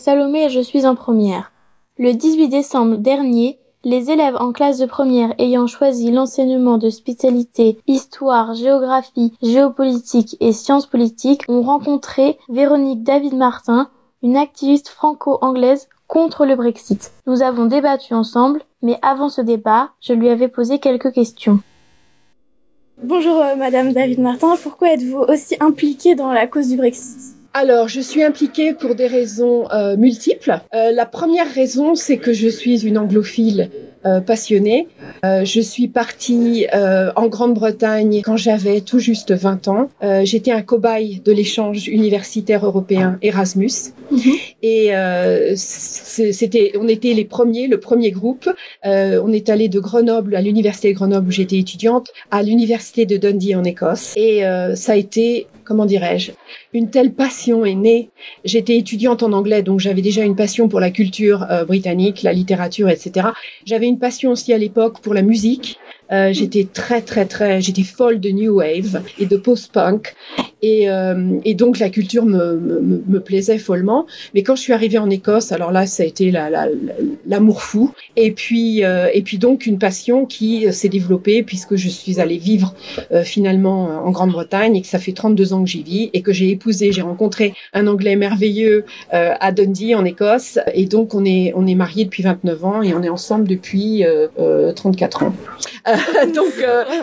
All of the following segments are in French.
Salomé et je suis en première. Le 18 décembre dernier, les élèves en classe de première ayant choisi l'enseignement de spécialité histoire, géographie, géopolitique et sciences politiques ont rencontré Véronique David Martin, une activiste franco-anglaise contre le Brexit. Nous avons débattu ensemble, mais avant ce débat, je lui avais posé quelques questions. Bonjour euh, Madame David Martin, pourquoi êtes-vous aussi impliquée dans la cause du Brexit? Alors, je suis impliquée pour des raisons euh, multiples. Euh, la première raison, c'est que je suis une anglophile euh, passionnée. Euh, je suis partie euh, en Grande-Bretagne quand j'avais tout juste 20 ans. J'étais un cobaye de l'échange universitaire européen Erasmus. Mhm. Et c'était, on était les premiers, le premier groupe. on est allé de Grenoble à l'université de Grenoble où j'étais étudiante, à l'université de Dundee en Écosse. Et ça a été comment dirais-je, une telle passion est née. J'étais étudiante en anglais, donc j'avais déjà une passion pour la culture britannique, la littérature, etc. J'avais une passion aussi à l'époque pour la musique. Euh, j'étais très très très, j'étais folle de new wave et de post-punk et, euh, et, donc la culture me, me, me, plaisait follement. Mais quand je suis arrivée en Écosse, alors là ça a été l'amour la, fou et puis euh, et puis donc une passion qui s'est développée puisque je suis allée vivre euh, finalement en Grande-Bretagne et que ça fait 32 ans que j'y vis et que j'ai épousé, j'ai rencontré un Anglais merveilleux euh, à Dundee en Écosse et donc on est on est mariés depuis 29 ans et on est ensemble depuis 34 ans. donc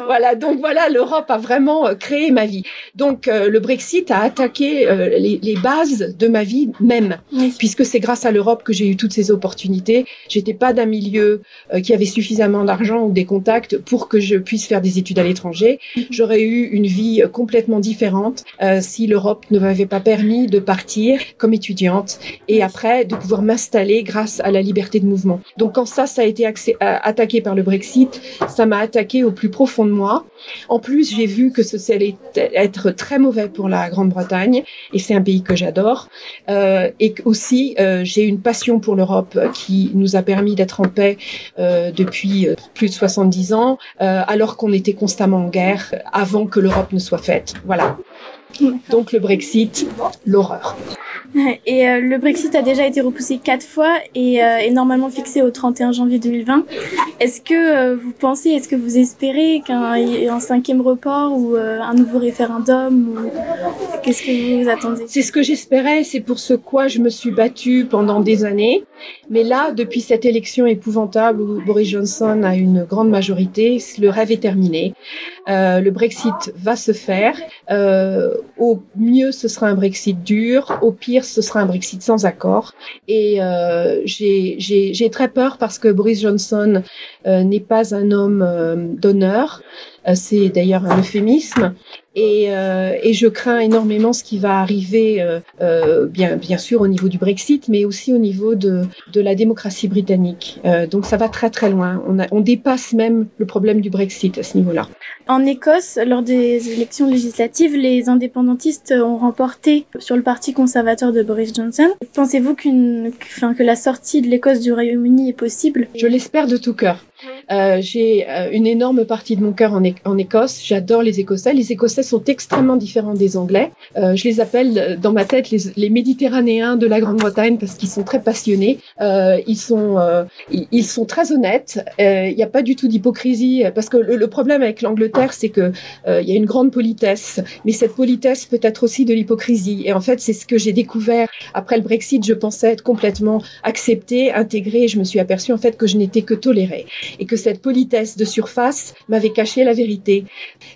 voilà, donc voilà, l'Europe a vraiment créé ma vie. Donc le Brexit a attaqué les, les, bases de ma vie même, puisque c'est grâce à l'Europe que j'ai eu toutes ces opportunités. J'étais pas d'un milieu qui avait suffisamment d'argent ou des contacts pour que je puisse faire des études à l'étranger. Mhm. J'aurais eu une vie complètement différente si l'Europe ne m'avait pas permis de partir comme étudiante et après de pouvoir m'installer grâce à la liberté de mouvement. Donc quand ça, ça a été attaqué par le Brexit, ça m'a attaqué au plus profond de moi. En plus, j'ai vu que ce allait être très mauvais pour la Grande-Bretagne, et c'est un pays que j'adore. Euh, et aussi, euh, j'ai une passion pour l'Europe qui nous a permis d'être en paix euh, depuis euh, plus de 70 ans, euh, alors qu'on était constamment en guerre avant que l'Europe ne soit faite. Voilà. Donc le Brexit, l'horreur. Et euh, le Brexit a déjà été repoussé quatre fois et euh, est normalement fixé au 31 janvier 2020. Est-ce que euh, vous pensez, est-ce que vous espérez qu'un un cinquième report ou un nouveau référendum ou qu'est-ce que vous attendez? C'est ce que j'espérais, c'est pour ce quoi je me suis battue pendant des années. Mais là, depuis cette élection épouvantable où Boris Johnson a une grande majorité, le rêve est terminé. le Brexit va se faire. au mieux, ce sera un Brexit dur. Au pire, ce sera un Brexit sans accord. Et euh, j'ai très peur parce que Boris Johnson euh, n'est pas un homme euh, d'honneur. Euh, c'est d'ailleurs un euphémisme. Et, euh, et, je crains énormément ce qui va arriver, euh, euh, bien, bien sûr au niveau du Brexit, mais aussi au niveau de, de la démocratie britannique. Euh, donc ça va très très loin. On, a, on dépasse même le problème du Brexit à ce niveau-là. En Écosse, lors des élections législatives, les indépendantistes ont remporté sur le parti conservateur de Boris Johnson. Pensez-vous qu'une, enfin, que la sortie de l'Écosse du Royaume-Uni est possible? Je l'espère de tout cœur. Euh, j'ai euh, une énorme partie de mon cœur en, en Écosse. J'adore les Écossais. Les Écossais sont extrêmement différents des Anglais. Euh, je les appelle euh, dans ma tête les, les Méditerranéens de la Grande-Bretagne parce qu'ils sont très passionnés. Euh, ils sont ils, sont très honnêtes. Il n'y a pas du tout d'hypocrisie parce que le, le problème avec l'Angleterre, c'est que il y a une grande politesse, mais cette politesse peut être aussi de l'hypocrisie. Et en fait, c'est ce que j'ai découvert après le Brexit. Je pensais être complètement acceptée, intégrée. je me suis aperçue en fait que je n'étais que tolérée et que cette politesse de surface m'avait caché la vérité.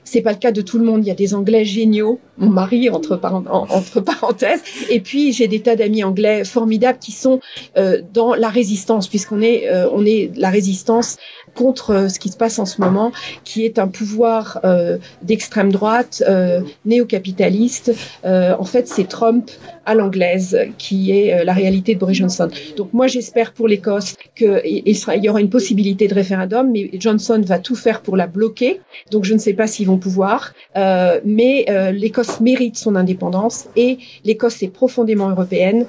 C'est pas le cas de tout le monde. Il y a des Anglais géniaux, mon mari entre, parenthèses, et puis j'ai des tas d'amis anglais formidables qui sont euh, dans la résistance, puisqu'on est euh, on est la résistance contre euh, ce qui se passe en ce moment, qui est un pouvoir euh, d'extrême droite, euh, néo-capitaliste. Euh, en fait, c'est Trump à l'anglaise qui est euh, la réalité de Boris Johnson. Donc moi, j'espère pour l'Écosse qu'il il, il y aura une possibilité de référendum, mais Johnson va tout faire pour la bloquer. Donc je ne sais pas s'ils vont pouvoir. mais l'Écosse mérite son indépendance et l'Écosse est profondément européenne.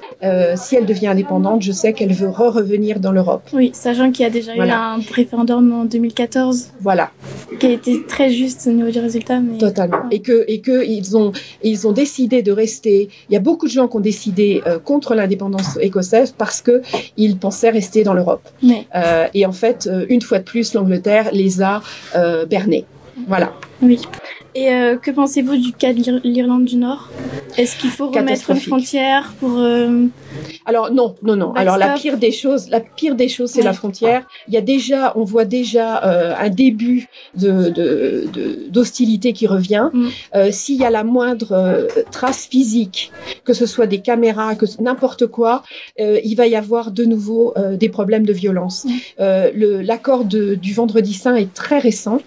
si elle devient indépendante, je sais qu'elle veut re revenir dans l'Europe. Oui, sachant qu'il y a déjà eu un référendum en 2014. Voilà. Qui a été très juste au niveau du résultat. Mais... Totalement. Et que, et que ils ont, ils ont décidé de rester. Il y a beaucoup de gens qui ont décidé euh, contre l'indépendance écossaise parce que ils pensaient rester dans l'Europe. Euh, et en fait, euh, une fois de plus, l'Angleterre les a bernés. Voilà. Oui. Et euh, que pensez-vous du cas de l'Irlande du Nord? Est-ce qu'il faut remettre une frontière pour euh... Alors non, non, non. Alors la pire des choses, la pire des choses, c'est ouais. la frontière. Il y a déjà, on voit déjà euh, un début de d'hostilité de, qui revient. Mm. Euh, S'il y a la moindre euh, trace physique, que ce soit des caméras, que n'importe quoi, euh, il va y avoir de nouveau euh, des problèmes de violence. Mm. L'accord du Vendredi Saint est très récent,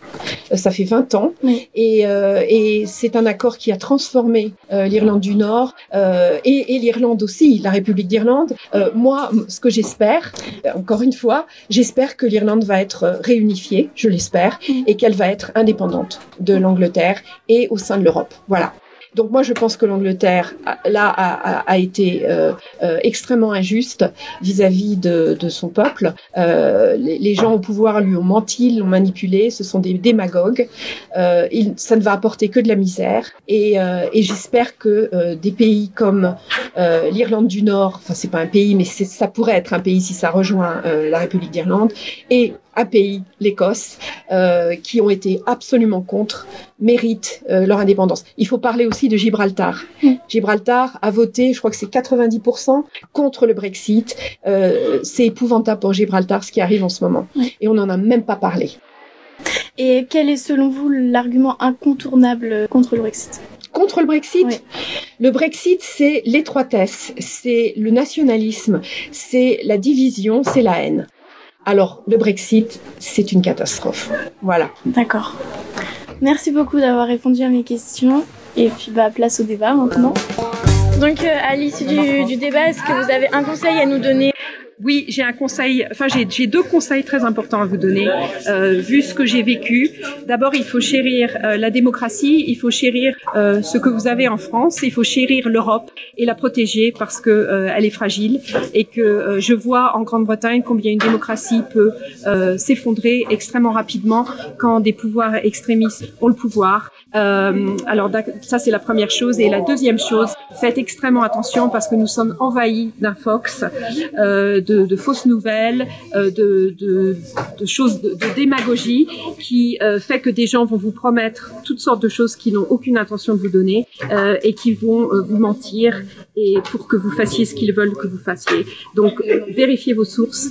ça fait 20 ans, mm. et et c'est un accord qui a transformé euh, l'Irlande du Nord euh, et, et l'Irlande aussi, la République d'Irlande. Euh, moi, ce que j'espère, encore une fois, j'espère que l'Irlande va être réunifiée, je l'espère, et qu'elle va être indépendante de l'Angleterre et au sein de l'Europe. Voilà. Donc moi, je pense que l'Angleterre, là, a, a, a été euh, euh, extrêmement injuste vis-à-vis de, de, son peuple. Euh, les, gens au pouvoir lui ont menti, l'ont manipulé. Ce sont des démagogues. Euh, il, ça ne va apporter que de la misère. Et, euh, et j'espère que euh, des pays comme l'Irlande du Nord, enfin c'est pas un pays, mais ça pourrait être un pays si ça rejoint la République d'Irlande, et un pays, l'Écosse, euh, qui ont été absolument contre, méritent euh, leur indépendance. Il faut parler aussi de Gibraltar. Mm. Gibraltar a voté, je crois que c'est 90% contre le Brexit. Euh, c'est épouvantable pour Gibraltar ce qui arrive en ce moment. Et on n'en a même pas parlé. Et quel est selon vous l'argument incontournable contre le Brexit? Contre le Brexit? Oui. Le Brexit, c'est l'étroitesse, c'est le nationalisme, c'est la division, c'est la haine. Alors, le Brexit, c'est une catastrophe. Voilà. D'accord. Merci beaucoup d'avoir répondu à mes questions. Et puis, bah, place au débat maintenant. Donc, euh, à l'issue du, du débat, est-ce que vous avez un conseil à nous donner? Oui, j'ai un conseil, enfin j'ai deux conseils très importants à vous donner, euh, vu ce que j'ai vécu. D'abord, il faut chérir euh, la démocratie, il faut chérir euh, ce que vous avez en France, il faut chérir l'Europe et la protéger parce que euh, elle est fragile et que euh, je vois en Grande-Bretagne combien une démocratie peut euh, s'effondrer extrêmement rapidement quand des pouvoirs extrémistes ont le pouvoir. alors ça c'est la première chose et la deuxième chose, faites extrêmement attention parce que nous sommes envahis d'un fox. Euh, de, de, fausses nouvelles, euh, de, de, de, choses de, démagogie qui euh, fait que des gens vont vous promettre toutes sortes de choses qui n'ont aucune intention de vous donner euh, et qui vont euh, vous mentir et pour que vous fassiez ce qu'ils veulent que vous fassiez. Donc vérifiez vos sources.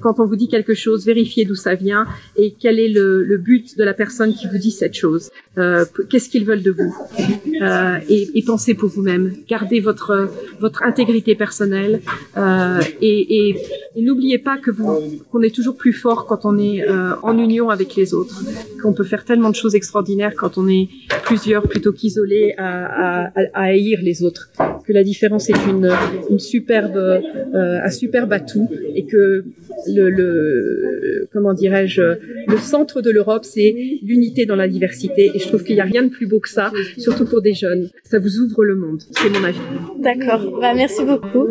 quand on vous dit quelque chose, vérifiez d'où ça vient et quel est le, le, but de la personne qui vous dit cette chose. Qu'est-ce qu'ils veulent de vous? Et, et, pensez pour vous-même. Gardez votre votre intégrité personnelle et, et n'oubliez pas que vous qu'on est toujours plus fort quand on est euh, en union avec les autres, qu'on peut faire tellement de choses extraordinaires quand on est plusieurs plutôt qu'isolés à, à, à, haïr les autres. Que la différence est une, une superbe euh, un superbe atout et que le, le comment dirais-je le centre de l'Europe c'est l'unité dans la diversité et je trouve qu'il n'y a rien de plus beau que ça, surtout pour des jeunes. Ça vous ouvre le monde. C'est mon avis. D'accord. Bah, merci beaucoup.